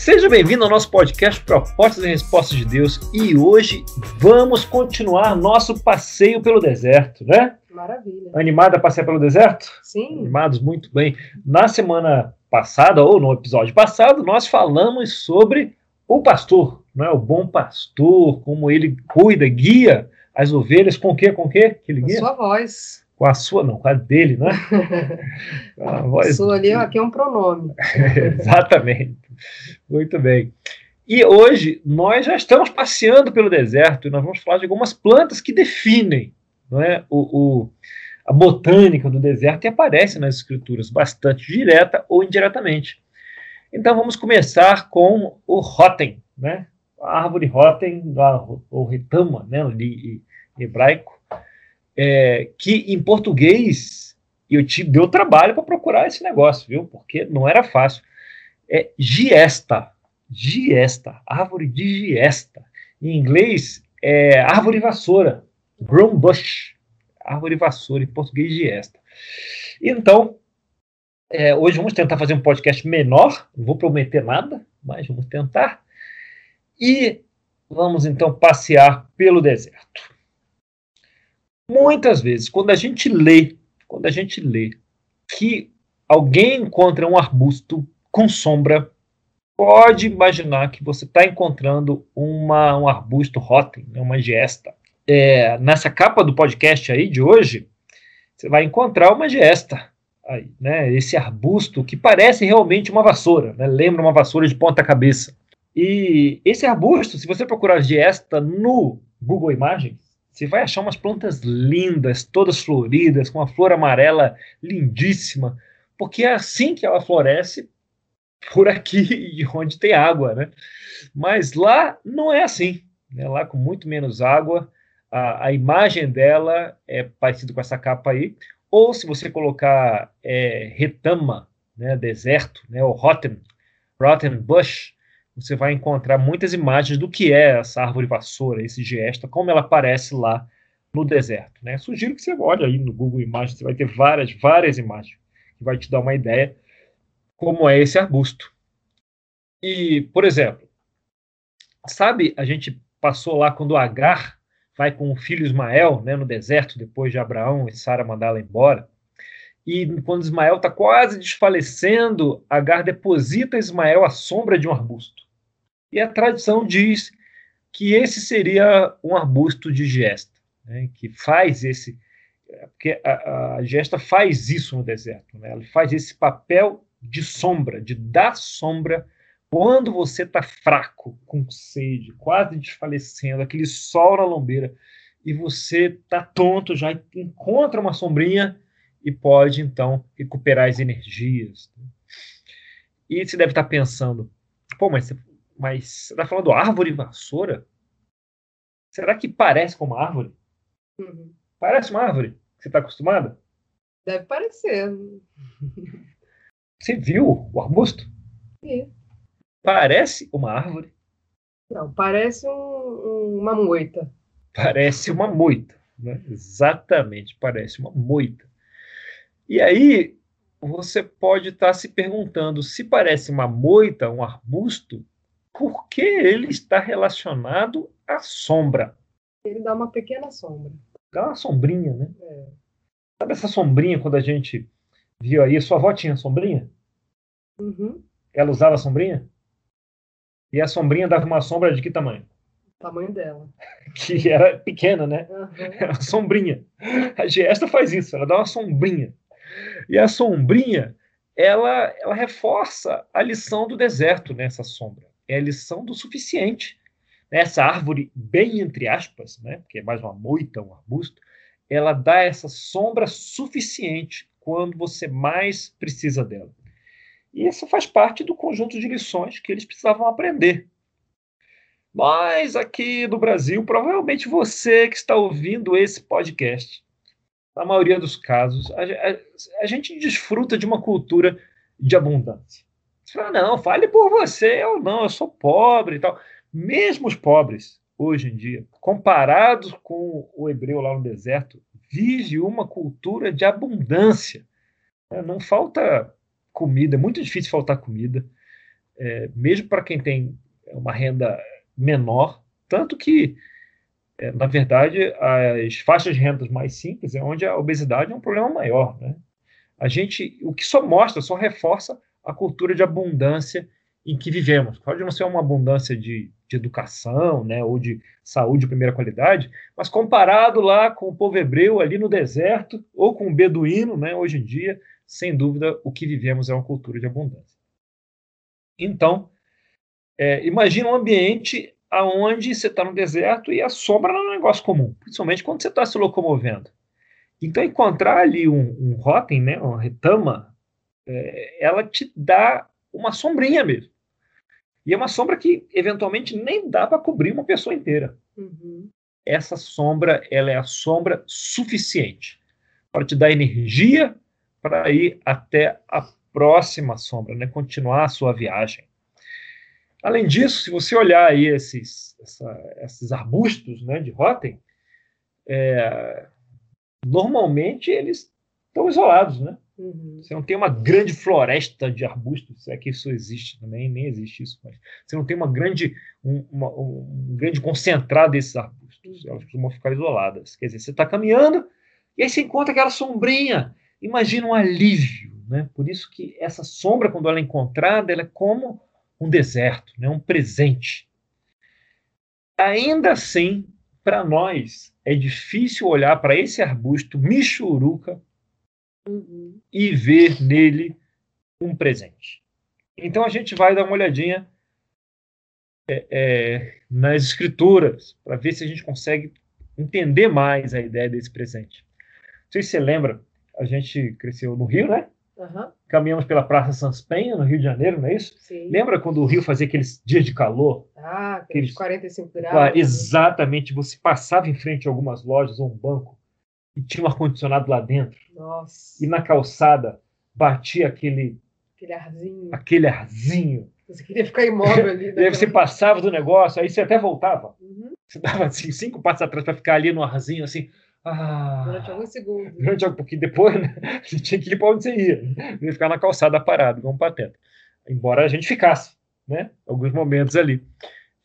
Seja bem-vindo ao nosso podcast Propostas e Respostas de Deus e hoje vamos continuar nosso passeio pelo deserto, né? Maravilha. Animada a passear pelo deserto? Sim. Animados, muito bem. Na semana passada, ou no episódio passado, nós falamos sobre o pastor, não é? o bom pastor, como ele cuida, guia as ovelhas, com o quê? Com o quê que ele Com guia? sua voz. Com a sua, não, com a dele, né? A voz Sua ali, aqui é um pronome. Exatamente. Muito bem. E hoje nós já estamos passeando pelo deserto e nós vamos falar de algumas plantas que definem não é, o, o- a botânica do deserto e aparece nas escrituras bastante direta ou indiretamente. Então vamos começar com o Rotem, né? a árvore Rotem, ou retama, né? ali em hebraico, é, que em português eu te deu trabalho para procurar esse negócio, viu? Porque não era fácil. É giesta, giesta, árvore de giesta. Em inglês é árvore vassoura, broom bush, árvore vassoura, em português giesta. Então, é, hoje vamos tentar fazer um podcast menor, não vou prometer nada, mas vamos tentar. E vamos então passear pelo deserto. Muitas vezes, quando a gente lê, quando a gente lê que alguém encontra um arbusto com sombra, pode imaginar que você está encontrando uma, um arbusto rotem, né, uma giesta. É, nessa capa do podcast aí de hoje, você vai encontrar uma giesta. Aí, né, esse arbusto que parece realmente uma vassoura, né, lembra uma vassoura de ponta cabeça. E esse arbusto, se você procurar giesta no Google Imagens, você vai achar umas plantas lindas, todas floridas, com uma flor amarela lindíssima, porque é assim que ela floresce por aqui onde tem água, né? Mas lá não é assim, né? Lá com muito menos água, a, a imagem dela é parecida com essa capa aí, ou se você colocar é, retama, né, deserto, né, ou rotten, rotten bush, você vai encontrar muitas imagens do que é essa árvore vassoura, esse gesta, como ela aparece lá no deserto. Né? Sugiro que você olhe aí no Google Imagens, você vai ter várias, várias imagens que vai te dar uma ideia como é esse arbusto. E, por exemplo, sabe, a gente passou lá quando Agar vai com o filho Ismael né, no deserto, depois de Abraão e Sara mandá-la embora. E quando Ismael está quase desfalecendo, Agar deposita Ismael à sombra de um arbusto. E a tradição diz que esse seria um arbusto de gesta, né, que faz esse. Porque a, a gesta faz isso no deserto, né, ela faz esse papel de sombra, de dar sombra quando você está fraco, com sede, quase desfalecendo, aquele sol na lombeira, e você está tonto, já encontra uma sombrinha e pode então recuperar as energias. E você deve estar pensando, pô, mas mas você está falando árvore vassoura? Será que parece com uma árvore? Uhum. Parece uma árvore? Você está acostumada? Deve parecer. Você viu o arbusto? Sim. Parece uma árvore? Não, parece um- um- uma moita. Parece uma moita. Né? Exatamente, parece uma moita. E aí você pode estar se perguntando se parece uma moita, um arbusto, por que ele está relacionado à sombra? Ele dá uma pequena sombra. Dá uma sombrinha, né? É. Sabe essa sombrinha quando a gente viu aí? Sua avó tinha sombrinha? Uhum. Ela usava sombrinha? E a sombrinha dava uma sombra de que tamanho? Tamanho dela. Que era pequena, né? Uhum. Era uma sombrinha. A Giesta faz isso, ela dá uma sombrinha. E a sombrinha, ela, ela reforça a lição do deserto nessa sombra. É a lição do suficiente. Essa árvore, bem entre aspas, né, porque é mais uma moita, um arbusto, ela dá essa sombra suficiente quando você mais precisa dela. E isso faz parte do conjunto de lições que eles precisavam aprender. Mas aqui no Brasil, provavelmente você que está ouvindo esse podcast, na maioria dos casos, a, a- a gente desfruta de uma cultura de abundância. Você fala, não, fale por você, eu não, eu sou pobre e tal. Mesmo os pobres, hoje em dia, comparados com o hebreu lá no deserto, vive uma cultura de abundância. né? Não falta comida, é muito difícil faltar comida. é, mesmo para quem tem uma renda menor, tanto que, é, na verdade, as faixas de rendas mais simples é onde a obesidade é um problema maior. Né? A gente, o que só mostra, só reforça a cultura de abundância em que vivemos. Pode não ser uma abundância de, de educação, né, ou de saúde de primeira qualidade, mas comparado lá com o povo hebreu ali no deserto, ou com o beduíno, né, hoje em dia, sem dúvida, o que vivemos é uma cultura de abundância. Então, é, imagina um ambiente aonde você está no deserto e a sombra não é um negócio comum, principalmente quando você está se locomovendo. Então, encontrar ali um, um né, uma retama, é, ela te dá uma sombrinha mesmo. E é uma sombra que, eventualmente, nem dá para cobrir uma pessoa inteira. Uhum. Essa sombra, ela é a sombra suficiente para te dar energia para ir até a próxima sombra, né? continuar a sua viagem. Além disso, se você olhar aí esses, essa, esses arbustos né, de Rotten, é, normalmente eles estão isolados, né? Uhum. Você não tem uma grande floresta de arbustos, se é que isso existe também, nem existe isso, mas você não tem uma grande, um, uma, um grande concentrado desses arbustos, elas costumam ficar isoladas. Quer dizer, você está caminhando e aí você encontra aquela sombrinha. Imagina um alívio, né? Por isso que essa sombra, quando ela é encontrada, ela é como um deserto, né? um presente. Ainda assim, para nós, é difícil olhar para esse arbusto michuruca uhum. e ver nele um presente. Então a gente vai dar uma olhadinha é, é, nas escrituras para ver se a gente consegue entender mais a ideia desse presente. Não sei se você lembra, a gente cresceu no Rio, né? Uhum. Caminhamos pela Praça Sans Penha, no Rio de Janeiro, não é isso? Sim. Lembra quando o Rio fazia aqueles dias de calor? Ah, aqueles 45 graus. Exatamente. Você passava em frente a algumas lojas ou um banco e tinha um ar-condicionado lá dentro. Nossa. E na calçada batia aquele. Aquele arzinho. Aquele arzinho. Você queria ficar imóvel ali. Aí você passava do negócio, aí você até voltava. Uhum. Você dava assim, cinco passos atrás para ficar ali no arzinho, assim. Ah, durante alguns segundos. Durante algum, porque depois né, você tinha que ir para onde você ia. Né? Ia ficar na calçada parado, igual um pateta. Embora a gente ficasse, né? Alguns momentos ali.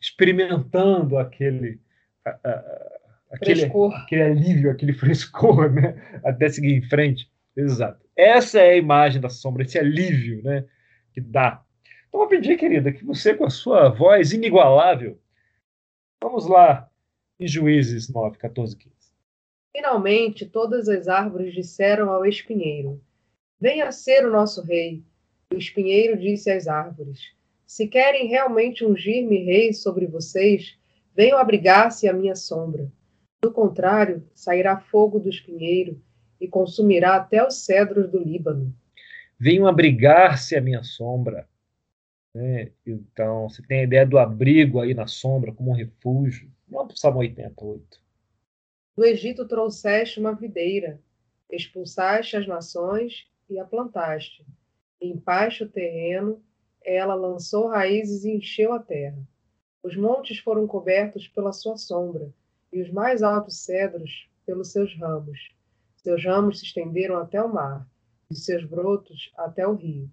Experimentando aquele. A, a, aquele, aquele alívio, aquele frescor, né? Até seguir em frente. Exato. Essa é a imagem da sombra, esse alívio, né? Que dá. Então, vou pedir, querida, que você, com a sua voz inigualável, vamos lá em Juízes 9, 14, 15. Finalmente, todas as árvores disseram ao espinheiro: Venha ser o nosso rei. O espinheiro disse às árvores: Se querem realmente ungir-me rei sobre vocês, venham abrigar-se à minha sombra. Do contrário, sairá fogo do espinheiro e consumirá até os cedros do Líbano. Venham abrigar-se à minha sombra. Né? Então, você tem a ideia do abrigo aí na sombra como um refúgio. Vamos para o Salmo 88. Do Egito trouxeste uma videira, expulsaste as nações e a plantaste. Limpaste o terreno, ela lançou raízes e encheu a terra. Os montes foram cobertos pela sua sombra, e os mais altos cedros pelos seus ramos. Seus ramos se estenderam até o mar, e seus brotos até o rio.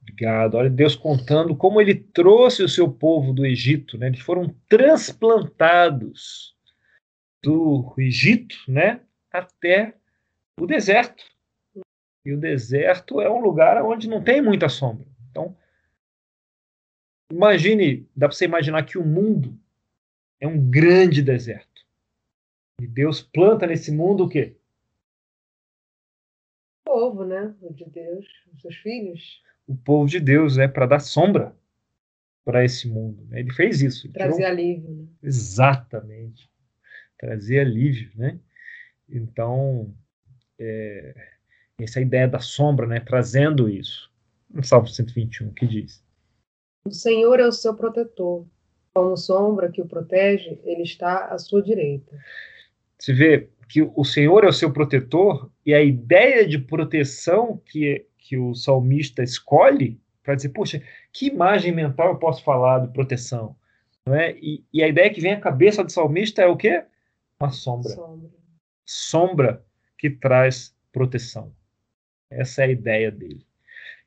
Obrigado. Olha Deus contando como ele trouxe o seu povo do Egito, né? Eles foram transplantados do Egito, né, até o deserto. E o deserto é um lugar onde não tem muita sombra. Então, imagine, dá para você imaginar que o mundo é um grande deserto. E Deus planta nesse mundo o quê? O povo, né? O de Deus, os seus filhos. O povo de Deus, é para dar sombra para esse mundo. Né? Ele fez isso. Trazer tirou... alívio. Né? Exatamente. Trazer alívio, né? Então, é... essa ideia da sombra, né? Trazendo isso. No Salmo 121, que diz? O Senhor é o seu protetor como sombra que o protege, ele está à sua direita. Se vê que o Senhor é o seu protetor e a ideia de proteção que, que o salmista escolhe para dizer, poxa, que imagem mental eu posso falar de proteção? Não é? E, e, a ideia que vem à cabeça do salmista é o quê? Uma sombra. Sombra, sombra que traz proteção. Essa é a ideia dele.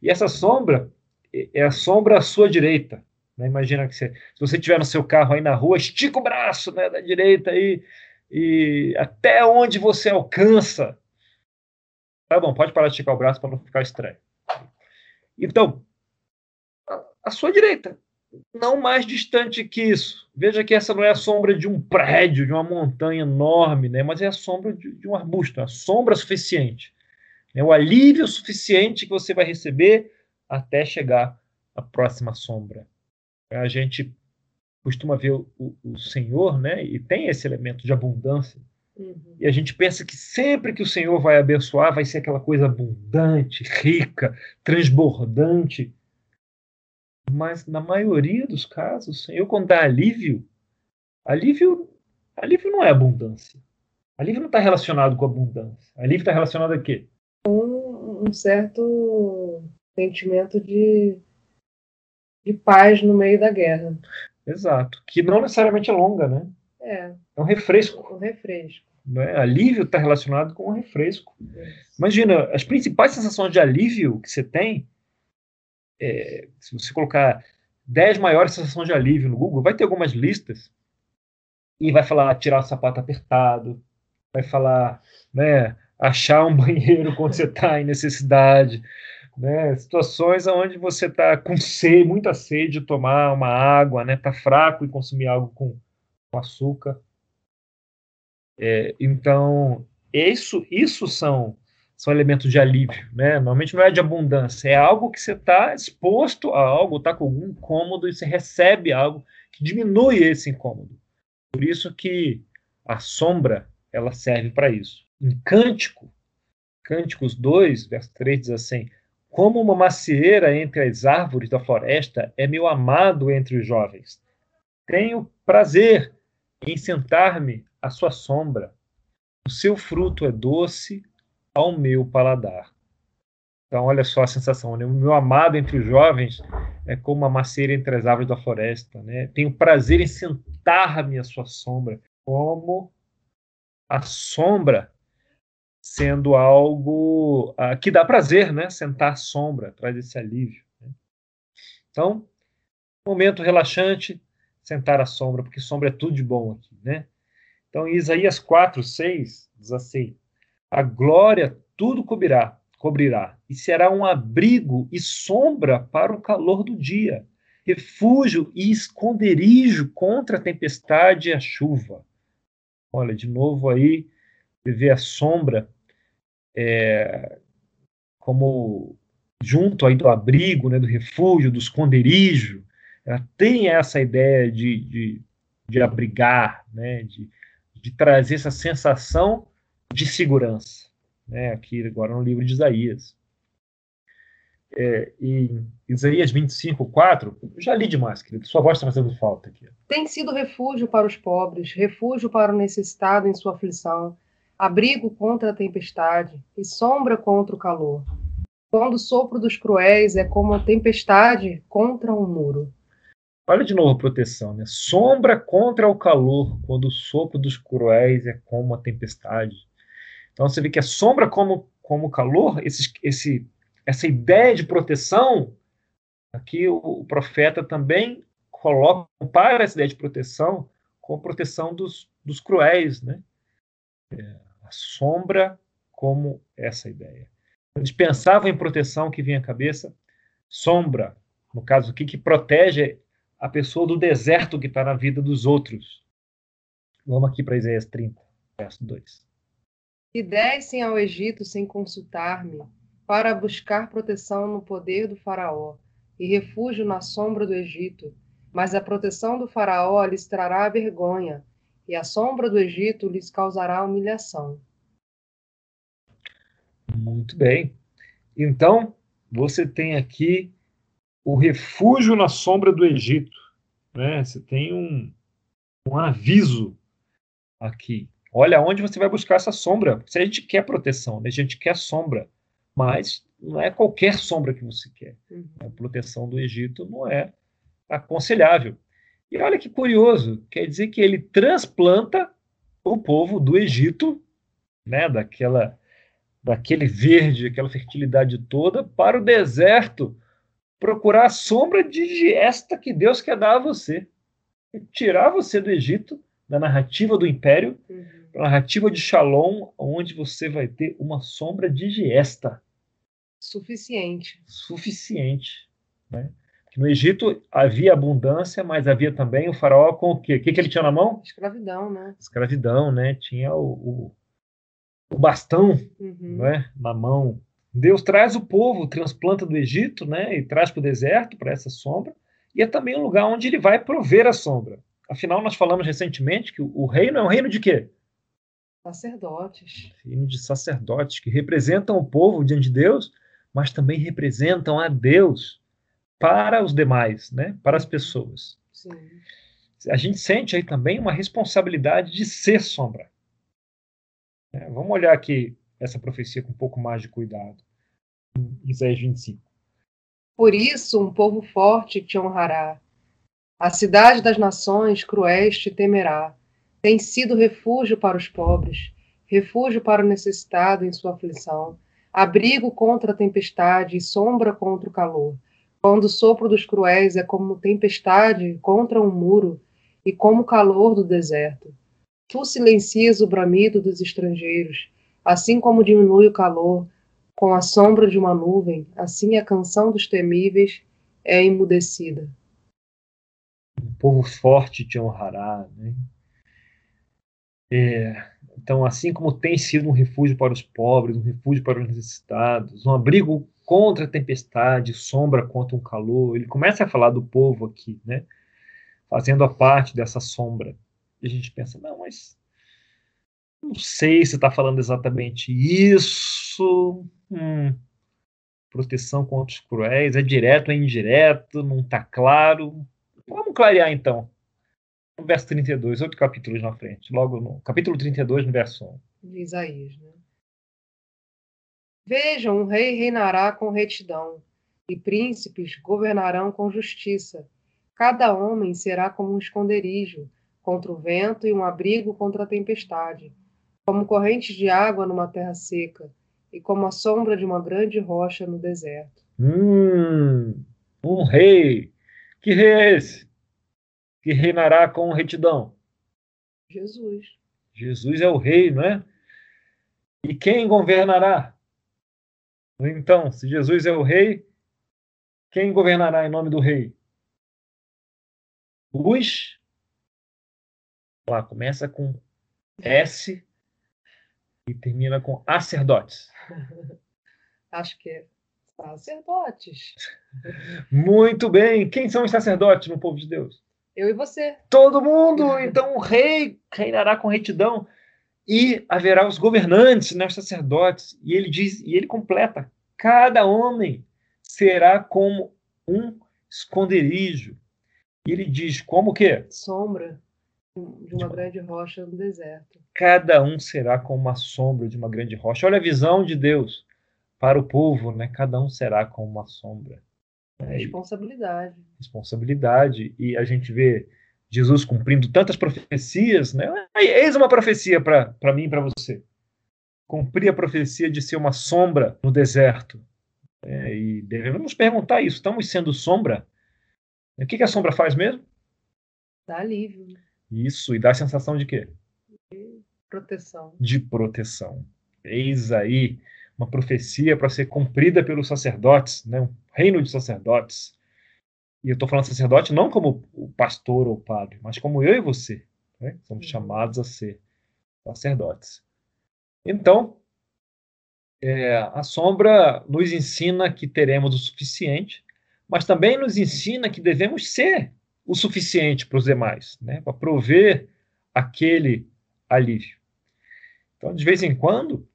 E essa sombra, é a sombra à sua direita. Né? Imagina que você, se você estiver no seu carro aí na rua, estica o braço né, da direita aí, e até onde você alcança. Tá bom, pode parar de esticar o braço para não ficar estranho. Então, à sua direita, não mais distante que isso. Veja que essa não é a sombra de um prédio, de uma montanha enorme, né? mas é a sombra de, de um arbusto, a sombra suficiente. É o alívio suficiente que você vai receber até chegar à próxima sombra. A gente costuma ver o, o, o Senhor, né? E tem esse elemento de abundância. Uhum. E a gente pensa que sempre que o Senhor vai abençoar, vai ser aquela coisa abundante, rica, transbordante. Mas na maioria dos casos, o Senhor, quando dá alívio, alívio, alívio não é abundância. Alívio não está relacionado com abundância. Alívio está relacionado a quê? Um, um certo sentimento de, de paz no meio da guerra. Exato. Que não necessariamente é longa, né? É. É um refresco. Um refresco. Né? Alívio está relacionado com um refresco. Imagina, as principais sensações de alívio que você tem, é, se você colocar 10 maiores sensações de alívio no Google, vai ter algumas listas e vai falar tirar o sapato apertado, vai falar né, achar um banheiro quando você está em necessidade, né? Situações onde você está com sede, muita sede de tomar uma água, né? Está fraco e consumir algo com, com açúcar. É, então, isso, isso são, são elementos de alívio, né? Normalmente não é de abundância, é algo que você está exposto a algo, está com algum incômodo e você recebe algo que diminui esse incômodo. Por isso que a sombra ela serve para isso. Em Cântico, Cânticos 2, verso 3 diz assim: como uma macieira entre as árvores da floresta é meu amado entre os jovens. Tenho prazer em sentar-me à sua sombra. O seu fruto é doce ao meu paladar. Então, olha só a sensação, né? O meu amado entre os jovens é como uma macieira entre as árvores da floresta, né? Tenho prazer em sentar-me à sua sombra, como a sombra sendo algo uh, que dá prazer, né? Sentar sombra, traz esse alívio. Né? Então, momento relaxante, sentar à sombra, porque sombra é tudo de bom aqui, né? Então, Isaías 4, 6, diz assim: A glória tudo cobrirá, cobrirá, e será um abrigo e sombra para o calor do dia, refúgio e esconderijo contra a tempestade e a chuva. Olha, de novo aí, vê a sombra é, como junto aí do abrigo, né, do refúgio, do esconderijo, ela tem essa ideia de, de, de abrigar, né, de, de trazer essa sensação de segurança, né, aqui agora no livro de Isaías. É, em Isaías 25, 4, eu já li demais, querido, sua voz está fazendo falta aqui. Tem sido refúgio para os pobres, refúgio para o necessitado em sua aflição, abrigo contra a tempestade e sombra contra o calor. Quando o sopro dos cruéis é como a tempestade contra um muro. Olha de novo a proteção, né? Sombra contra o calor, quando o sopro dos cruéis é como a tempestade. Então você vê que a sombra como como calor, esse, esse, essa ideia de proteção, aqui o, o profeta também coloca para essa ideia de proteção com a proteção dos, dos cruéis, né? É, sombra como essa ideia. Eles pensavam em proteção que vinha à cabeça, sombra, no caso aqui, que protege a pessoa do deserto que está na vida dos outros. Vamos aqui para Isaías 30, verso 2. E descem ao Egito sem consultar-me, para buscar proteção no poder do Faraó, e refúgio na sombra do Egito. Mas a proteção do Faraó lhes trará vergonha, e a sombra do Egito lhes causará humilhação. Muito bem. Então, você tem aqui o refúgio na sombra do Egito. Né? Você tem um, um aviso aqui. Olha onde você vai buscar essa sombra. Se a gente quer proteção, né? a gente quer sombra, mas não é qualquer sombra que você quer. Uhum. A proteção do Egito não é aconselhável. E olha que curioso, quer dizer que ele transplanta o povo do Egito, né, daquela, daquele verde, aquela fertilidade toda, para o deserto, procurar a sombra de esta que Deus quer dar a você. Tirar você do Egito, da narrativa do império, uhum. para a narrativa de Shalom, onde você vai ter uma sombra de Giesta. Suficiente. Suficiente. Né? No Egito havia abundância, mas havia também o faraó com o quê? O que, que ele tinha na mão? Escravidão, né? Escravidão, né? Tinha o, o, o bastão uhum. né? na mão. Deus traz o povo, transplanta do Egito, né? E traz para o deserto, para essa sombra. E é também um lugar onde ele vai prover a sombra. Afinal, nós falamos recentemente que o reino é um reino de quê? Sacerdotes. Reino de sacerdotes que representam o povo diante de Deus, mas também representam a Deus para os demais, né? para as pessoas. Sim. A gente sente aí também uma responsabilidade de ser sombra. É, vamos olhar aqui essa profecia com um pouco mais de cuidado. Isaías 25. Por isso, um povo forte te honrará. A cidade das nações cruéis te temerá. Tem sido refúgio para os pobres, refúgio para o necessitado em sua aflição, abrigo contra a tempestade e sombra contra o calor quando o sopro dos cruéis é como tempestade contra um muro e como o calor do deserto. Tu silencias o bramido dos estrangeiros, assim como diminui o calor com a sombra de uma nuvem, assim a canção dos temíveis é emudecida. O povo forte te honrará, né? É, então, assim como tem sido um refúgio para os pobres, um refúgio para os necessitados, um abrigo contra a tempestade, sombra contra um calor. Ele começa a falar do povo aqui, né? Fazendo a parte dessa sombra. E a gente pensa, não, mas não sei se está falando exatamente isso. Hum, proteção contra os cruéis, é direto é indireto, não está claro. Vamos clarear então. No verso 32, outro capítulo na frente, logo no capítulo 32, no verso 1. De Isaías, né? Vejam, um rei reinará com retidão, e príncipes governarão com justiça. Cada homem será como um esconderijo contra o vento e um abrigo contra a tempestade, como correntes de água numa terra seca, e como a sombra de uma grande rocha no deserto. Hum, um rei. Que rei é esse? Que reinará com retidão? Jesus. Jesus é o rei, não é? E quem governará? Então, se Jesus é o rei, quem governará em nome do rei? Os. Lá, começa com S e termina com sacerdotes. Acho que é sacerdotes. Muito bem. Quem são os sacerdotes no povo de Deus? Eu e você. Todo mundo. Então o rei reinará com retidão e haverá os governantes, né, os sacerdotes. E ele diz, e ele completa: cada homem será como um esconderijo. E ele diz: como que? Sombra de uma grande rocha no deserto. Cada um será como uma sombra de uma grande rocha. Olha a visão de Deus para o povo, né? Cada um será como uma sombra. Responsabilidade. Responsabilidade. E a gente vê Jesus cumprindo tantas profecias, né? Eis uma profecia para mim e para você. Cumprir a profecia de ser uma sombra no deserto. É, e devemos perguntar isso: estamos sendo sombra? O que, que a sombra faz mesmo? Dá alívio. Né? Isso, e dá a sensação de quê? De proteção. De proteção. Eis aí uma profecia para ser cumprida pelos sacerdotes, né? um reino de sacerdotes e eu estou falando sacerdote não como o pastor ou o padre, mas como eu e você. Né? Somos uhum. chamados a ser sacerdotes. Então, é, a sombra nos ensina que teremos o suficiente, mas também nos ensina que devemos ser o suficiente para os demais, né? para prover aquele alívio. Então, de vez em quando,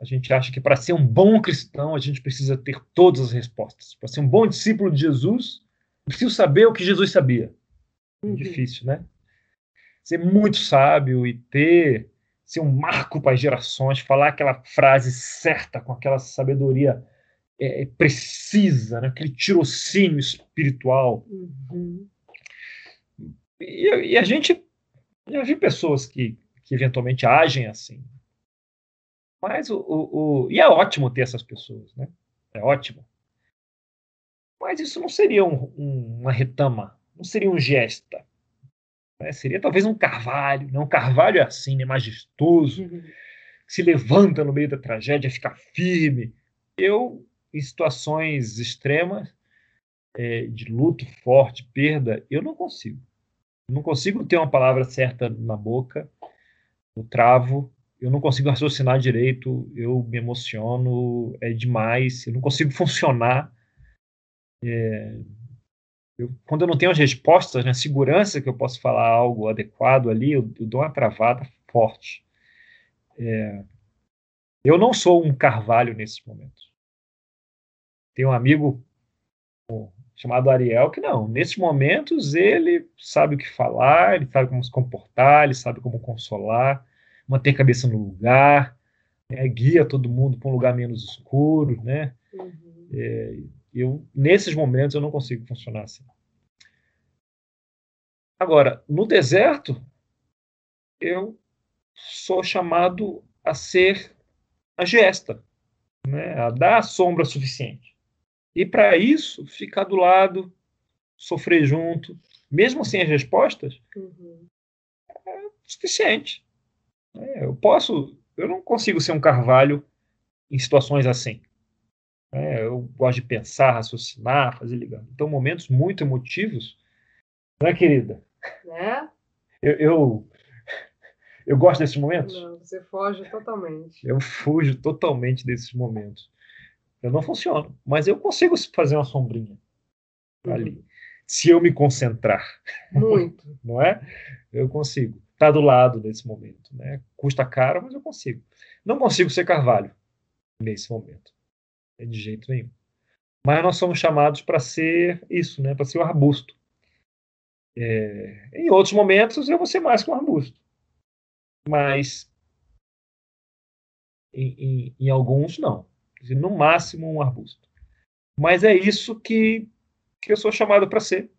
a gente acha que para ser um bom cristão, a gente precisa ter todas as respostas. Para ser um bom discípulo de Jesus, preciso saber o que Jesus sabia. Uhum. Difícil, né? Ser muito sábio e ter ser um marco para as gerações, falar aquela frase certa com aquela sabedoria é, é, precisa, né? aquele tirocínio espiritual. Uhum. E, e, a gente já vi pessoas que, que eventualmente agem assim. Mas o, o, o, E é ótimo ter essas pessoas, né? É ótimo. Mas isso não seria um, um, uma retama, não seria um gesta. Né? Seria talvez um carvalho. Né? Um carvalho é assim, né? majestoso, uhum. se levanta no meio da tragédia, fica firme. Eu, em situações extremas, é, de luto forte, perda, eu não consigo. Eu não consigo ter uma palavra certa na boca, eu travo, eu não consigo raciocinar direito, eu me emociono, é demais, eu não consigo funcionar. É, eu, quando eu não tenho as respostas, né, segurança que eu posso falar algo adequado ali, eu, eu dou uma travada forte. É, eu não sou um carvalho nesses momentos. Tem um amigo chamado Ariel que não, nesses momentos ele sabe o que falar, ele sabe como se comportar, ele sabe como consolar, manter a cabeça no lugar, né, guia todo mundo para um lugar menos escuro, né? Uhum. É, eu, nesses momentos, eu não consigo funcionar assim. Agora, no deserto, eu sou chamado a ser a gesta, né? a dar a sombra suficiente. E para isso, ficar do lado, sofrer junto, mesmo sem as respostas, uhum. é suficiente. É, eu posso, eu não consigo ser um carvalho em situações assim. É, eu gosto de pensar, raciocinar, fazer ligar. Então, momentos muito emotivos, né, querida? Né? Eu, eu, eu gosto desses momentos. Não, você foge totalmente. Eu fujo totalmente desses momentos. Eu não funciono, mas eu consigo fazer uma sombrinha uhum. ali. Se eu me concentrar. Muito. não é? Eu consigo. Tá do lado nesse momento. Né? Custa caro, mas eu consigo. Não consigo ser carvalho nesse momento. É de jeito nenhum. Mas nós somos chamados para ser isso, né? para ser o arbusto. É, em outros momentos eu vou ser mais que um arbusto. Mas em, em, em alguns não. No máximo um arbusto. Mas é isso que, que eu sou chamado para ser.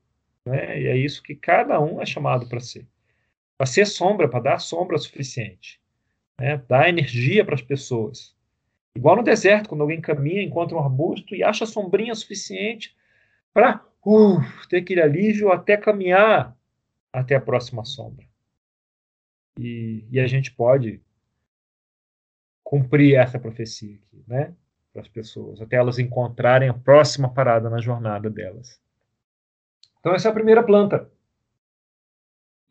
Né? E é isso que cada um é chamado para ser. Para ser sombra, para dar sombra suficiente. Né? Dar energia para as pessoas. Igual no deserto, quando alguém caminha, encontra um arbusto e acha sombrinha suficiente para uh, ter aquele alívio até caminhar até a próxima sombra. E, e a gente pode cumprir essa profecia aqui, né? Para as pessoas, até elas encontrarem a próxima parada na jornada delas. Então, essa é a primeira planta.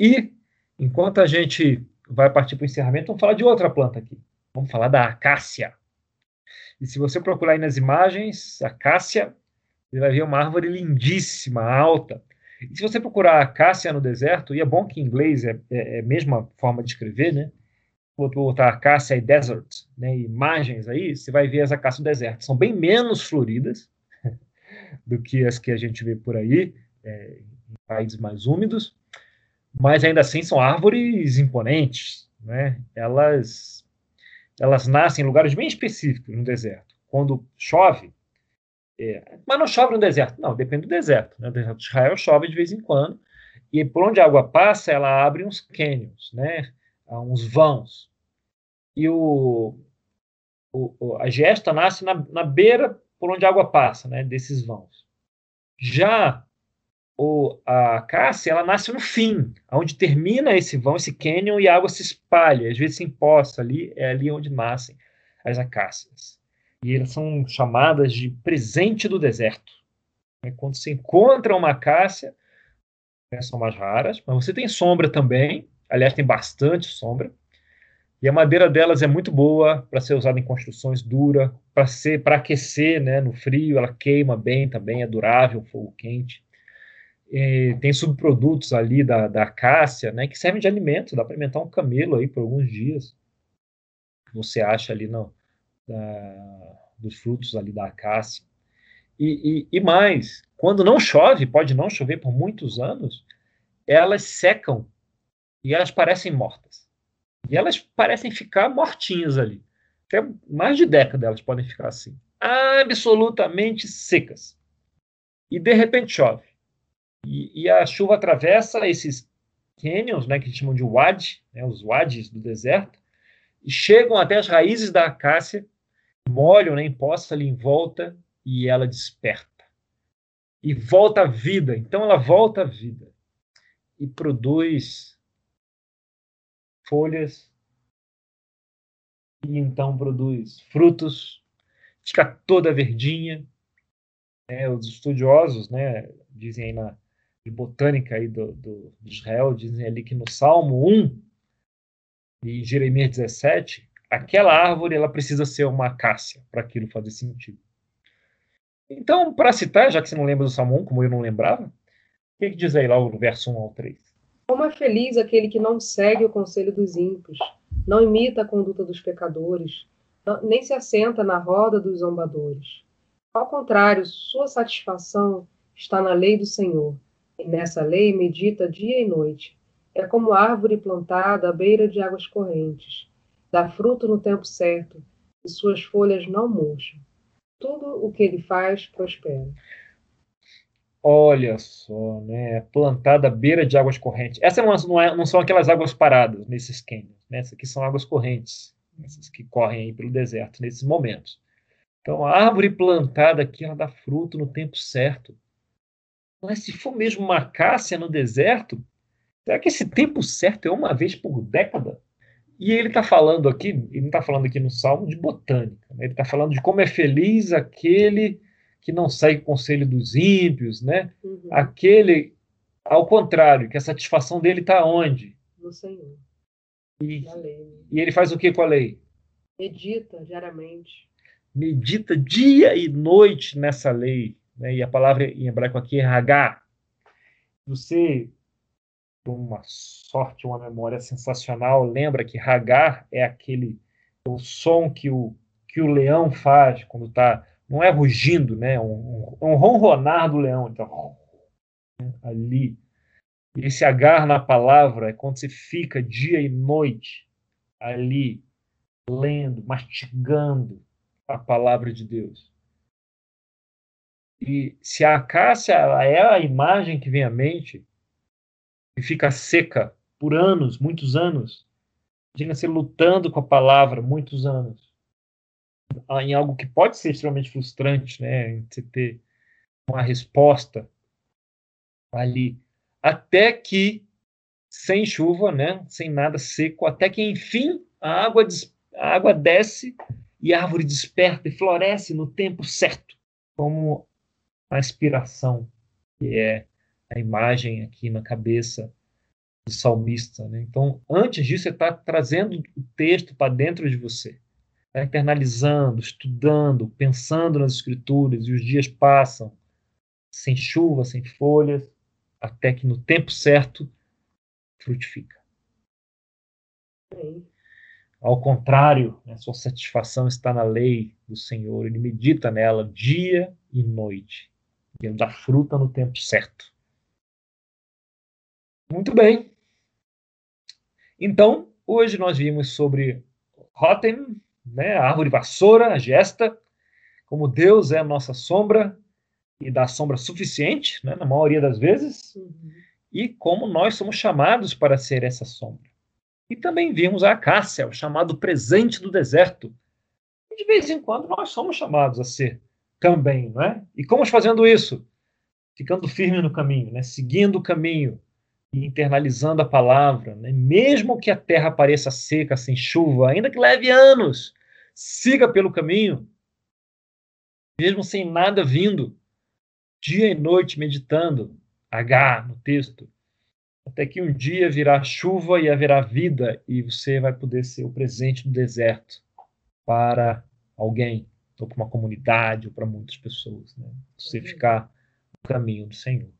E, enquanto a gente vai partir para o encerramento, vamos falar de outra planta aqui. Vamos falar da acácia. E se você procurar aí nas imagens, a Cássia, você vai ver uma árvore lindíssima, alta. E se você procurar a Cássia no deserto, e é bom que em inglês é, é, é a mesma forma de escrever, né? Vou botar Acácia e Desert, né? Imagens aí, você vai ver as acácias do deserto. São bem menos floridas do que as que a gente vê por aí, é, em países mais úmidos, mas ainda assim são árvores imponentes, né? Elas elas nascem em lugares bem específicos no deserto. Quando chove, é, mas não chove no deserto, não, depende do deserto. Né? No deserto de Israel chove de vez em quando, e por onde a água passa, ela abre uns canyons, né? uns vãos. E o, o, a gesta nasce na, na beira por onde a água passa, né? desses vãos. Já o, a cássia ela nasce no fim, onde termina esse vão, esse cânion, e a água se espalha, às vezes se imposta ali, é ali onde nascem as acácias. E elas são chamadas de presente do deserto. É quando você encontra uma acácia, né, são mais raras, mas você tem sombra também, aliás, tem bastante sombra, e a madeira delas é muito boa para ser usada em construções dura, para ser para aquecer, né, no frio, ela queima bem também, é durável, fogo quente. E tem subprodutos ali da, da acácia, né, que servem de alimento, dá para alimentar um camelo aí por alguns dias. Você acha ali no, da, dos frutos ali da acácia. E, e, e, mais, quando não chove, pode não chover por muitos anos, elas secam e elas parecem mortas. E elas parecem ficar mortinhas ali. Até mais de década elas podem ficar assim, absolutamente secas. E de repente chove. E, e, a chuva atravessa esses canyons, né, que chamam de wadi, né, os wadis do deserto, e chegam até as raízes da acácia, molham, né, emposta ali em volta, e ela desperta. e volta à vida. Então ela volta à vida e produz folhas e então produz frutos, fica toda verdinha. É, os estudiosos, né, dizem aí na de botânica aí do, do, de Israel, dizem ali que no Salmo 1 e Jeremias 17, aquela árvore ela precisa ser uma acácia para aquilo fazer sentido. Então, para citar, já que você não lembra do Salmo 1, como eu não lembrava, o que, que diz aí lá no verso 1 ao 3? Como é feliz aquele que não segue o conselho dos ímpios, não imita a conduta dos pecadores, não, nem se assenta na roda dos zombadores. Ao contrário, sua satisfação está na lei do Senhor, e nessa lei medita dia e noite. É como árvore plantada à beira de águas correntes, dá fruto no tempo certo, e suas folhas não murcham tudo o que ele faz prospera. Olha só, né? Plantada à beira de águas correntes. Essas não, não, é, não são aquelas águas paradas nesses cânions, né? Essas aqui são águas correntes, essas que correm aí pelo deserto nesses momentos. Então, a árvore plantada aqui, ela dá fruto no tempo certo. Mas se for mesmo uma acácia no deserto, será que esse tempo certo é uma vez por década? E ele está falando aqui, ele não está falando aqui no Salmo de botânica, né? ele está falando de como é feliz aquele que não segue o conselho dos ímpios, né? Uhum. Aquele, ao contrário, que a satisfação dele está onde? No Senhor. E, lei, né? e ele faz o que com a lei? Medita diariamente. Medita dia e noite nessa lei. Né? E a palavra em hebraico aqui é Hagá. Você uma sorte, uma memória sensacional. Lembra que Hagar é aquele o som que o, que o leão faz quando está não é rugindo, né? Um, um, um ronronar do leão, então ali. Esse agar na palavra é quando você fica dia e noite ali lendo, mastigando a palavra de Deus. E se a acácia é a imagem que vem à mente, e fica seca por anos, muitos anos. Imagina você lutando com a palavra muitos anos. Em algo que pode ser extremamente frustrante, né? Você ter uma resposta ali. Até que, sem chuva, né? Sem nada seco, até que, enfim, a água, a água desce e a árvore desperta e floresce no tempo certo, como a inspiração, que é a imagem aqui na cabeça do salmista. Né? Então, antes disso, você está trazendo o texto para dentro de você, tá internalizando, estudando, pensando nas escrituras, e os dias passam sem chuva, sem folhas, até que no tempo certo frutifica. Ao contrário, a né, sua satisfação está na lei do Senhor, ele medita nela dia e noite. Ele dá fruta no tempo certo. Muito bem. Então, hoje nós vimos sobre Rotem, né, a árvore vassoura, a gesta, como Deus é a nossa sombra e dá sombra suficiente, né, na maioria das vezes, uhum. e como nós somos chamados para ser essa sombra. E também vimos a acácia, o chamado presente do deserto. E de vez em quando nós somos chamados a ser também, não é? E como fazendo isso? Ficando firme no caminho, né? seguindo o caminho, e internalizando a palavra, né? mesmo que a terra pareça seca, sem chuva, ainda que leve anos, siga pelo caminho, mesmo sem nada vindo, dia e noite meditando, H no texto, até que um dia virá chuva e haverá vida e você vai poder ser o presente do deserto para alguém, ou para uma comunidade, ou para muitas pessoas. Né? Você uhum. ficar no caminho do Senhor.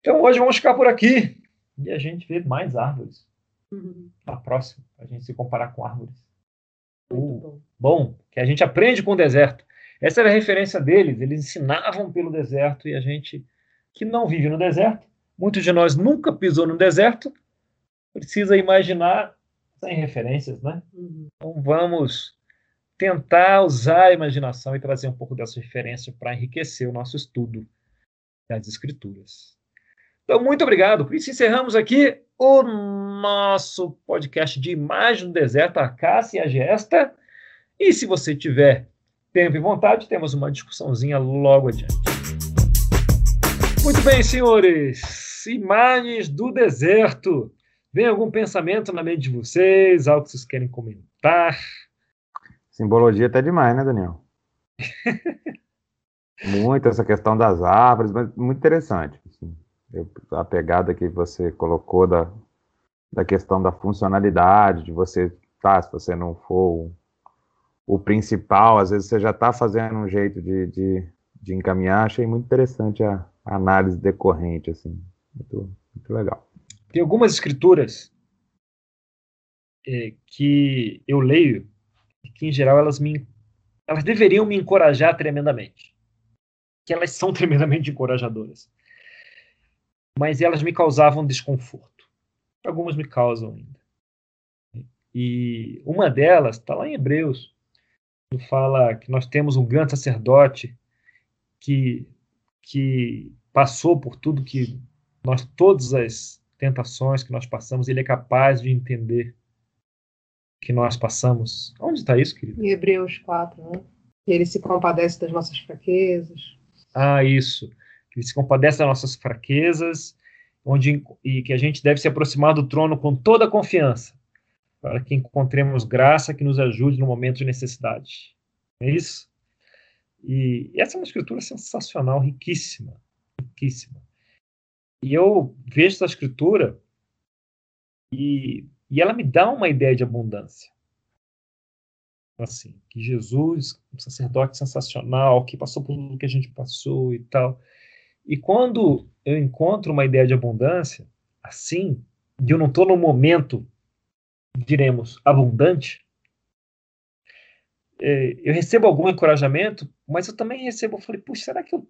Então hoje vamos ficar por aqui e a gente vê mais árvores. Uhum. Na próxima, a gente se comparar com árvores. Uh, bom. bom, que a gente aprende com o deserto. Essa era a referência deles. Eles ensinavam pelo deserto e a gente que não vive no deserto, muitos de nós nunca pisou no deserto, precisa imaginar sem referências, né? Uhum. Então vamos tentar usar a imaginação e trazer um pouco dessa referência para enriquecer o nosso estudo das escrituras. Então, muito obrigado. Por isso, encerramos aqui o nosso podcast de Imagem do Deserto, a Cássia e a Gesta. E se você tiver tempo e vontade, temos uma discussãozinha logo adiante. Muito bem, senhores. Imagens do deserto. Vem algum pensamento na mente de vocês? Algo que vocês querem comentar? Simbologia tá demais, né, Daniel? muito essa questão das árvores, mas muito interessante. Assim. Eu, a pegada que você colocou da, da questão da funcionalidade, de você, tá, se você não for o, o principal, às vezes você já está fazendo um jeito de, de, de, encaminhar. Achei muito interessante a, a análise decorrente, assim, muito, muito legal. Tem algumas escrituras é, que eu leio que, em geral, elas me elas deveriam me encorajar tremendamente. Que elas são tremendamente encorajadoras. Mas elas me causavam desconforto. Algumas me causam ainda. E uma delas está lá em Hebreus, que fala que nós temos um grande sacerdote que, que passou por tudo que nós, todas as tentações que nós passamos, ele é capaz de entender que nós passamos. Onde está isso, querido? Em Hebreus 4, né? Que ele se compadece das nossas fraquezas. Ah, isso. Que ele se compadece das nossas fraquezas, onde e que a gente deve se aproximar do trono com toda a confiança, para que encontremos graça que nos ajude no momento de necessidade. É isso? E essa é uma escritura sensacional, riquíssima, riquíssima. E eu vejo essa escritura e e ela me dá uma ideia de abundância. Assim, que Jesus, um sacerdote sensacional, que passou por tudo que a gente passou e tal. E quando eu encontro uma ideia de abundância, assim, e eu não estou no momento, diremos, abundante, é, eu recebo algum encorajamento, mas eu também recebo, eu falei, puxa, será que eu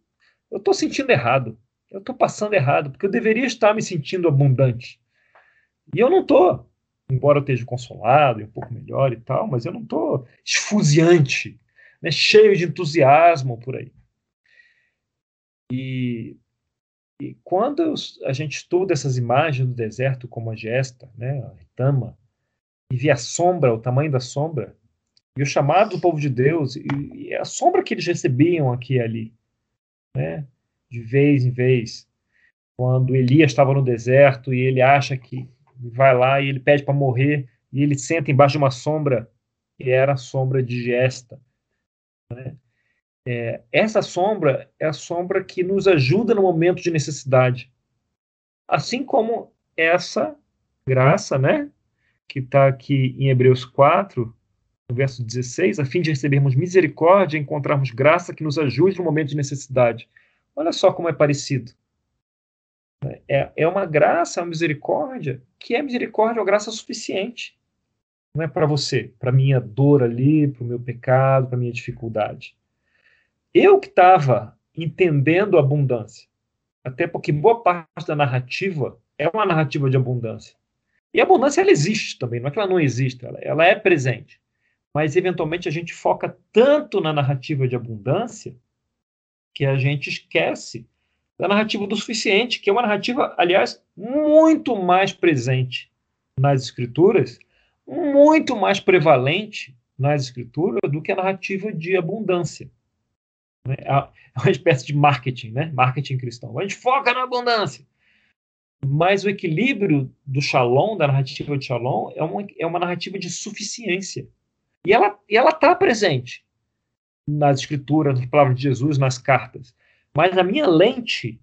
estou sentindo errado? Eu estou passando errado, porque eu deveria estar me sentindo abundante. E eu não estou embora eu esteja consolado e um pouco melhor e tal, mas eu não estou esfuziante, né, cheio de entusiasmo por aí. E, e quando a gente estuda essas imagens do deserto, como a gesta, né, a Itama, e vê a sombra, o tamanho da sombra, e o chamado do povo de Deus, e, e a sombra que eles recebiam aqui e ali, né, de vez em vez, quando Elias estava no deserto e ele acha que vai lá e ele pede para morrer e ele senta embaixo de uma sombra que era a sombra de Gesta. Né? É, essa sombra é a sombra que nos ajuda no momento de necessidade. Assim como essa graça, né, que está aqui em Hebreus 4, no verso 16, a fim de recebermos misericórdia e encontrarmos graça que nos ajude no momento de necessidade. Olha só como é parecido. É, é uma graça, uma misericórdia, que é misericórdia ou graça suficiente. Não é para você, para minha dor ali, para o meu pecado, para minha dificuldade. Eu que estava entendendo abundância, até porque boa parte da narrativa é uma narrativa de abundância. E a abundância ela existe também, não é que ela não existe, ela, ela é presente. Mas eventualmente a gente foca tanto na narrativa de abundância que a gente esquece da narrativa do suficiente, que é uma narrativa, aliás, muito mais presente nas escrituras, muito mais prevalente nas escrituras do que a narrativa de abundância. Né? É, uma espécie de marketing, né? marketing cristão. A gente foca na abundância. Mas o equilíbrio do shalom, da narrativa de shalom, é uma, é uma narrativa de suficiência. E ela está presente nas escrituras, nas palavras de Jesus, nas cartas. Mas a minha lente,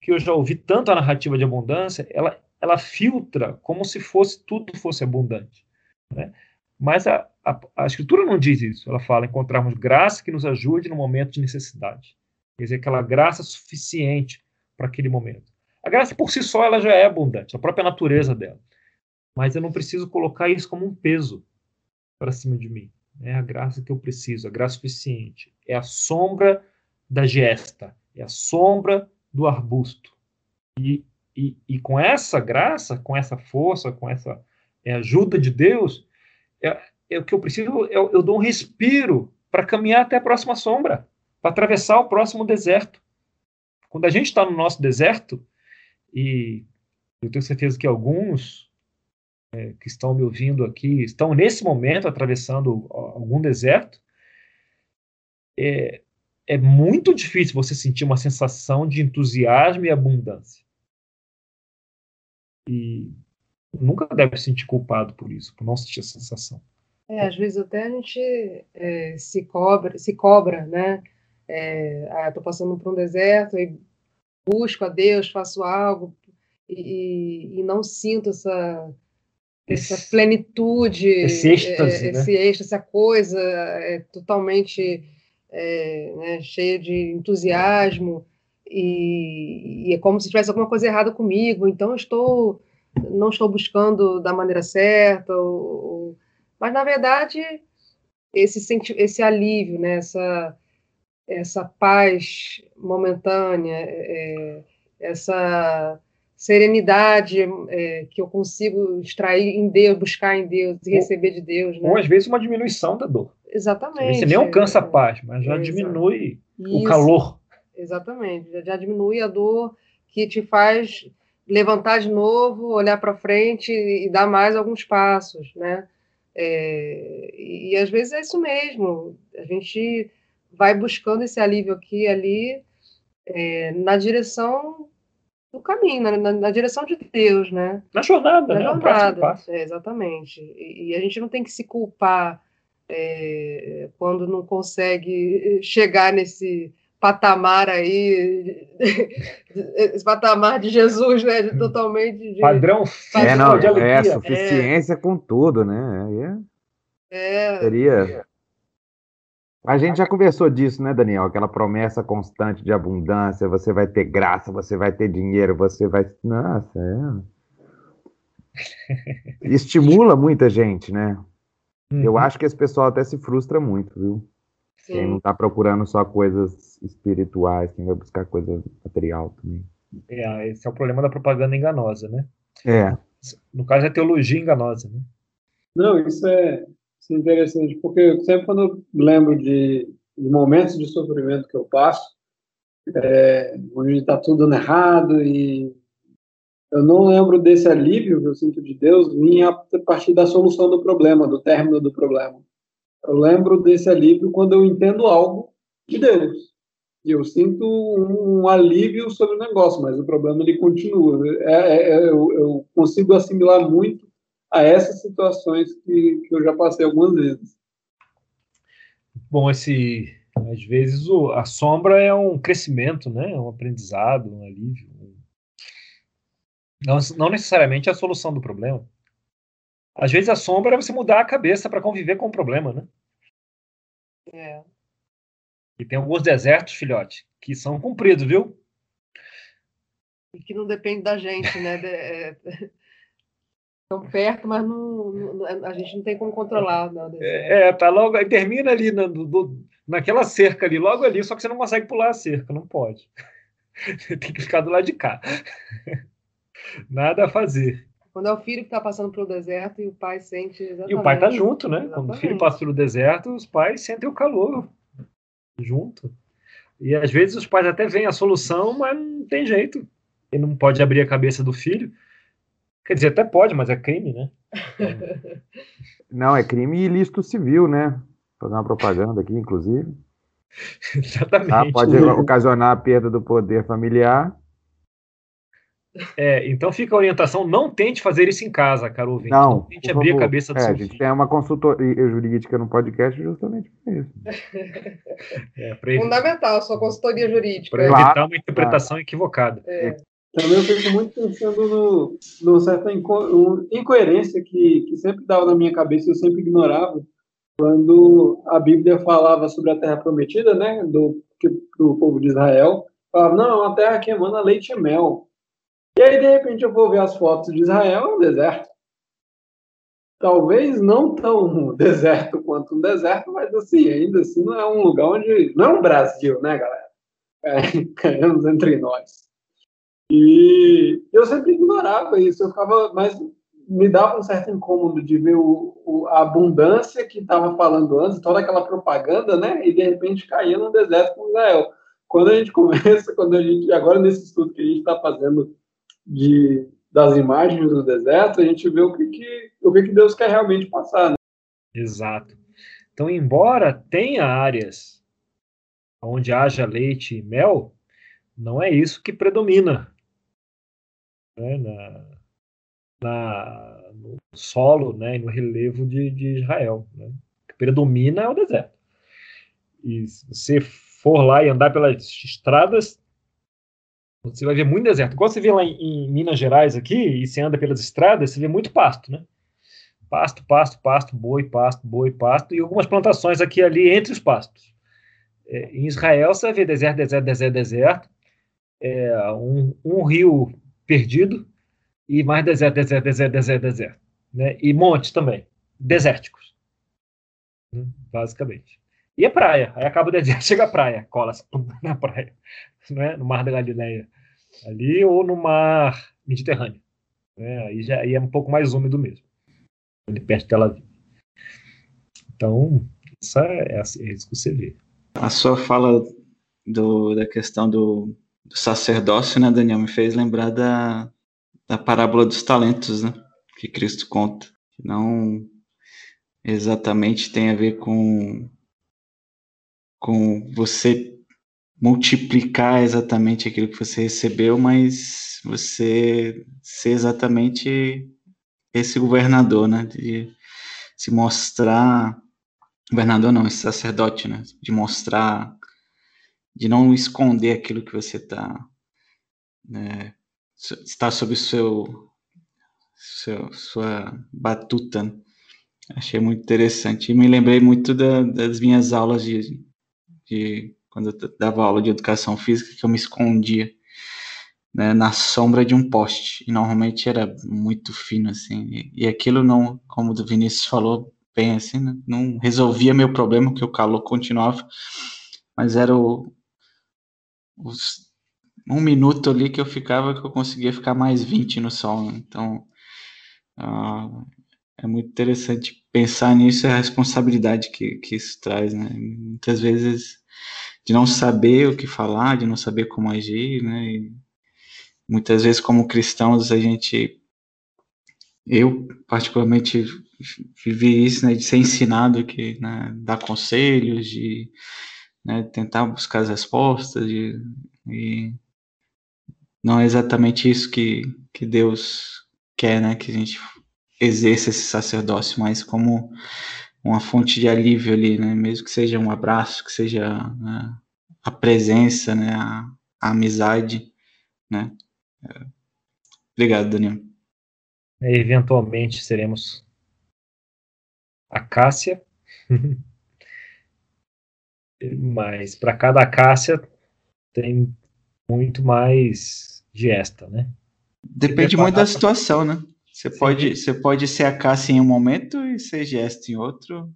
que eu já ouvi tanto a narrativa de abundância, ela, ela filtra como se fosse tudo fosse abundante. Né? Mas a, a, a, escritura não diz isso. Ela fala encontrarmos graça que nos ajude no momento de necessidade. Quer dizer, aquela graça suficiente para aquele momento. A graça por si só ela já é abundante, a própria natureza dela. Mas eu não preciso colocar isso como um peso para cima de mim. É a graça que eu preciso, a graça suficiente. É a sombra da gesta, é a sombra do arbusto. E, e, e com essa graça, com essa força, com essa é, ajuda de Deus, é, é o que eu preciso, eu, eu dou um respiro para caminhar até a próxima sombra, para atravessar o próximo deserto. Quando a gente está no nosso deserto, e eu tenho certeza que alguns é, que estão me ouvindo aqui estão nesse momento atravessando algum deserto, é, é muito difícil você sentir uma sensação de entusiasmo e abundância. E nunca deve se sentir culpado por isso, por não sentir a sensação. É, às vezes até a gente é, se cobra, se cobra, né? É, ah, estou passando por um deserto e busco a Deus, faço algo e, e não sinto essa, essa plenitude, esse êxtase, é, esse né? êxtase, essa coisa é, totalmente é, né, cheia de entusiasmo e, e, é como se tivesse alguma coisa errada comigo. Então eu estou não estou buscando da maneira certa, ou, mas na verdade esse esse alívio, né, essa essa paz momentânea, é, essa serenidade é, que eu consigo extrair em Deus, buscar em Deus e receber de Deus. Né? Ou às vezes uma diminuição da dor. Exatamente. Você nem alcança a paz, mas já diminui Isso. o calor. Exatamente, já, já diminui a dor que te faz levantar de novo, olhar para frente e dar mais alguns passos, né? É, e às vezes é isso mesmo. A gente vai buscando esse alívio aqui e ali é, na direção do caminho, na, na, na, direção de Deus, né? Na jornada, na né? jornada, é, exatamente. E, e, a gente não tem que se culpar é, quando não consegue chegar nesse patamar aí, esse patamar de Jesus, né? De, totalmente de, padrão, padrão é, não, de alegria. É, suficiência é. com tudo, né? É, é. Seria a gente já conversou disso, né, Daniel? Aquela promessa constante de abundância, você vai ter graça, você vai ter dinheiro, você vai. Nossa, é. Estimula muita gente, né? Uhum. Eu acho que esse pessoal até se frustra muito, viu? Sim. Quem não está procurando só coisas espirituais, quem vai buscar coisa material também. É, esse é o problema da propaganda enganosa, né? É. No caso, é teologia enganosa, né? Não, isso é, isso é interessante, porque sempre quando eu lembro de, de momentos de sofrimento que eu passo, é, onde está tudo dando errado e eu não lembro desse alívio que eu sinto de Deus vir a partir da solução do problema, do término do problema. Eu lembro desse alívio quando eu entendo algo de Deus. E eu sinto um, um alívio sobre o negócio, mas o problema ele continua. É, é, é eu, eu, consigo assimilar muito a essas situações que, que eu já passei algumas vezes. Bom, esse às vezes o, a sombra é um crescimento, né? um aprendizado, um alívio. Não, não necessariamente a solução do problema. Às vezes a sombra é você mudar a cabeça para conviver com o problema, né? É. E tem alguns desertos, filhote, que são cumpridos, viu? E que não depende da gente, né? É, Estão perto, mas não, não, a gente não tem como controlar. Não, é, tá logo, aí termina ali na, do, naquela cerca ali, logo ali, só que você não consegue pular a cerca, não pode. Tem que ficar do lado de cá. Nada a fazer. Quando é o filho que está passando pelo deserto e o pai sente exatamente. E o pai está junto, né? Exatamente. Quando o filho passa pelo deserto, os pais sentem o calor junto. E às vezes os pais até veem a solução, mas não tem jeito. Ele não pode abrir a cabeça do filho. Quer dizer, até pode, mas é crime, né? Não, é crime ilícito civil, né? Fazer uma propaganda aqui, inclusive. Exatamente. Ah, pode ocasionar a perda do poder familiar. É, então fica a orientação, não tente fazer isso em casa, caro ouvinte. Não, não tente abrir favor. a cabeça do é, seu A gente tem uma consultoria jurídica no podcast justamente por isso. É, Fundamental, sua consultoria jurídica. Para evitar claro, uma interpretação claro. equivocada. É. Também eu fico muito pensando no, no certa inco incoerência que, que sempre dava na minha cabeça, eu sempre ignorava, quando a Bíblia falava sobre a terra prometida, né, do, do povo de Israel, falava, não, é uma terra que emana leite e mel. E aí, de repente, eu vou ver as fotos de Israel, é um deserto. Talvez não tão deserto quanto um deserto, mas assim, ainda assim não é um lugar onde. Não é um Brasil, né, galera? É, entre nós. E eu sempre ignorava isso, eu ficava, mas me dava um certo incômodo de ver o, o, a abundância que estava falando antes, toda aquela propaganda, né? E de repente caía no deserto com Israel. Quando a gente começa, quando a gente, agora nesse estudo que a gente está fazendo de, das imagens do deserto, a gente vê o que, que, o que, que Deus quer realmente passar. Né? Exato. Então, embora tenha áreas onde haja leite e mel, não é isso que predomina né, na, na, no solo né, e no relevo de, de Israel. Né? O que predomina é o deserto. E se você for lá e andar pelas estradas, você vai ver muito deserto. Igual você vê lá em, em Minas Gerais aqui, e você anda pelas estradas, você vê muito pasto, né? Pasto, pasto, pasto, boi, pasto, boi, pasto, e algumas plantações aqui e ali entre os pastos. É, em Israel, você ver deserto, deserto, deserto, deserto, é, um, um rio perdido, e mais deserto, deserto, deserto, deserto, deserto. Né? E montes também, desérticos, né? basicamente. E a praia, aí acaba o deserto, chega a praia, cola-se na praia, né? no Mar da Galileia, ali, ou no Mar Mediterrâneo. Né? Aí já aí é um pouco mais úmido mesmo, ali perto de Tel Aviv. Então, isso é, é, assim, é isso que você vê. A sua fala do, da questão do, do sacerdócio, né, Daniel, me fez lembrar da, da parábola dos talentos, né? Que Cristo conta. Não exatamente tem a ver com, com você multiplicar exatamente aquilo que você recebeu, mas você ser exatamente esse governador, né? De se mostrar. Governador não, esse sacerdote, né? De mostrar. De não esconder aquilo que você está né, está sob seu, seu sua batuta. Né? Achei muito interessante. E me lembrei muito da, das minhas aulas de, de quando eu dava aula de educação física, que eu me escondia né, na sombra de um poste. E normalmente era muito fino, assim. E, e aquilo não, como o Vinícius falou bem assim, né, não resolvia meu problema, porque o calor continuava. Mas era o, os um minuto ali que eu ficava que eu conseguia ficar mais 20 no sol. Né? Então, uh, é muito interessante pensar nisso e a responsabilidade que, que isso traz, né? Muitas vezes de não saber o que falar, de não saber como agir, né? E muitas vezes como cristãos a gente eu particularmente vivi isso, né, de ser ensinado que, né, dar conselhos, de né, tentar buscar as respostas, e não é exatamente isso que, que Deus quer, né? Que a gente exerça esse sacerdócio, mas como uma fonte de alívio ali, né? Mesmo que seja um abraço, que seja né? a presença, né? A, a amizade, né? Obrigado, Daniel. Eventualmente seremos a Cássia, mas para cada Cássia tem muito mais de esta, né? Depende muito da situação, né? Você pode, você pode ser a Cássia em um momento e ser gesto em outro,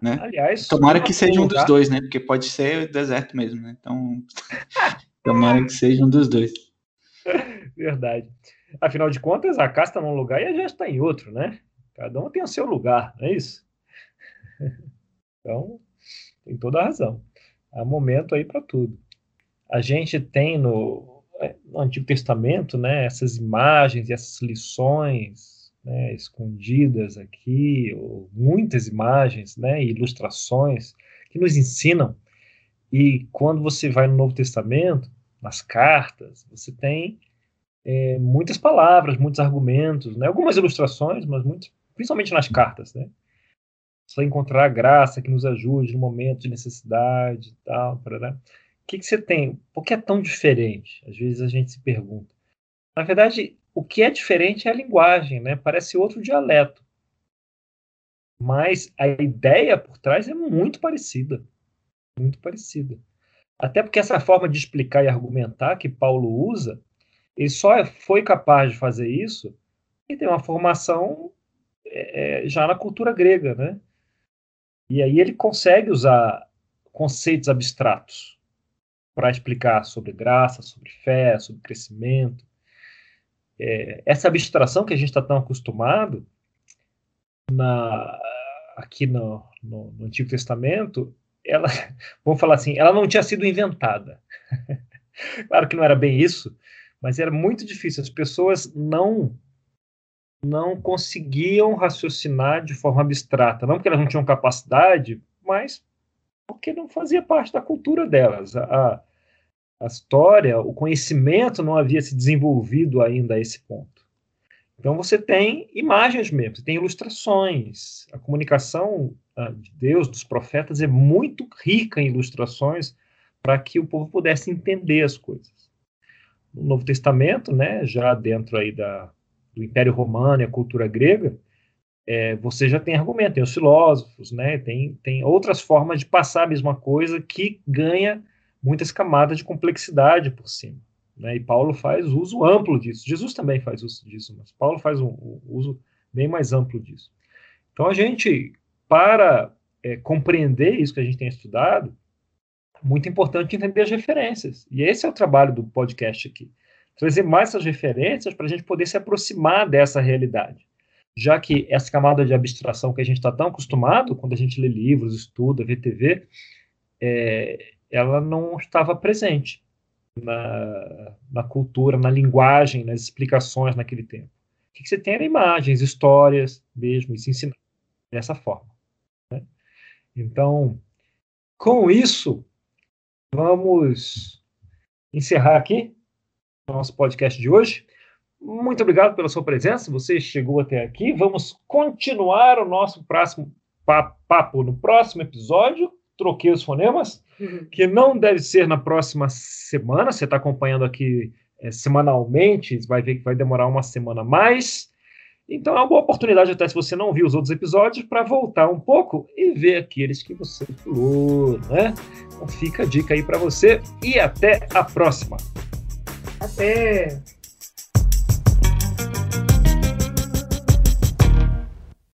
né? Aliás, tomara que seja um dos dois, né? Porque pode ser deserto mesmo, né? Então, tomara que seja um dos dois. Verdade. Afinal de contas, a Cássia está num lugar e a gesto está em outro, né? Cada um tem o seu lugar, não é isso? Então, tem toda a razão. Há momento aí para tudo. A gente tem no, no Antigo Testamento, né, essas imagens e essas lições né, escondidas aqui, muitas imagens, né, ilustrações que nos ensinam. E quando você vai no Novo Testamento, nas cartas, você tem é, muitas palavras, muitos argumentos, né, algumas ilustrações, mas principalmente nas cartas, né. Só encontrar a graça que nos ajude no momento de necessidade e tal, né que, que você tem? Por que é tão diferente? Às vezes a gente se pergunta. Na verdade, o que é diferente é a linguagem, né? Parece outro dialeto. Mas a ideia por trás é muito parecida. Muito parecida. Até porque essa forma de explicar e argumentar que Paulo usa, ele só foi capaz de fazer isso e tem uma formação é, é, já na cultura grega, né? E aí ele consegue usar conceitos abstratos para explicar sobre graça, sobre fé, sobre crescimento. É, essa abstração que a gente está tão acostumado na, aqui no, no, no, Antigo Testamento, ela, vamos falar assim, ela não tinha sido inventada. claro que não era bem isso, mas era muito difícil. As pessoas não não conseguiam raciocinar de forma abstrata, não porque elas não tinham capacidade, mas porque não fazia parte da cultura delas. A, a história, o conhecimento não havia se desenvolvido ainda a esse ponto. Então você tem imagens mesmo, você tem ilustrações. A comunicação uh, de Deus, dos profetas, é muito rica em ilustrações para que o povo pudesse entender as coisas. No Novo Testamento, né, já dentro aí da, do Império Romano e a cultura grega, é, você já tem argumento, tem os filósofos, né, tem, tem outras formas de passar a mesma coisa que ganha muitas camadas de complexidade por cima. Né, e Paulo faz uso amplo disso. Jesus também faz uso disso, mas Paulo faz um, um uso bem mais amplo disso. Então, a gente, para é, compreender isso que a gente tem estudado, é muito importante entender as referências. E esse é o trabalho do podcast aqui. Trazer mais essas referências para a gente poder se aproximar dessa realidade já que essa camada de abstração que a gente está tão acostumado, quando a gente lê livros, estuda, vê TV, é, ela não estava presente na, na, cultura, na linguagem, nas explicações naquele tempo. O que, que você tem era imagens, histórias mesmo, e se ensinar dessa forma. Né? Então, com isso, vamos encerrar aqui nosso podcast de hoje. Muito obrigado pela sua presença. Você chegou até aqui. Vamos continuar o nosso próximo papo no próximo episódio. Troquei os fonemas, uhum. que não deve ser na próxima semana. Você está acompanhando aqui é, semanalmente, vai ver que vai demorar uma semana mais. Então é uma boa oportunidade, até se você não viu os outros episódios, para voltar um pouco e ver aqueles que você pulou, né? Então fica a dica aí para você e até a próxima. Até!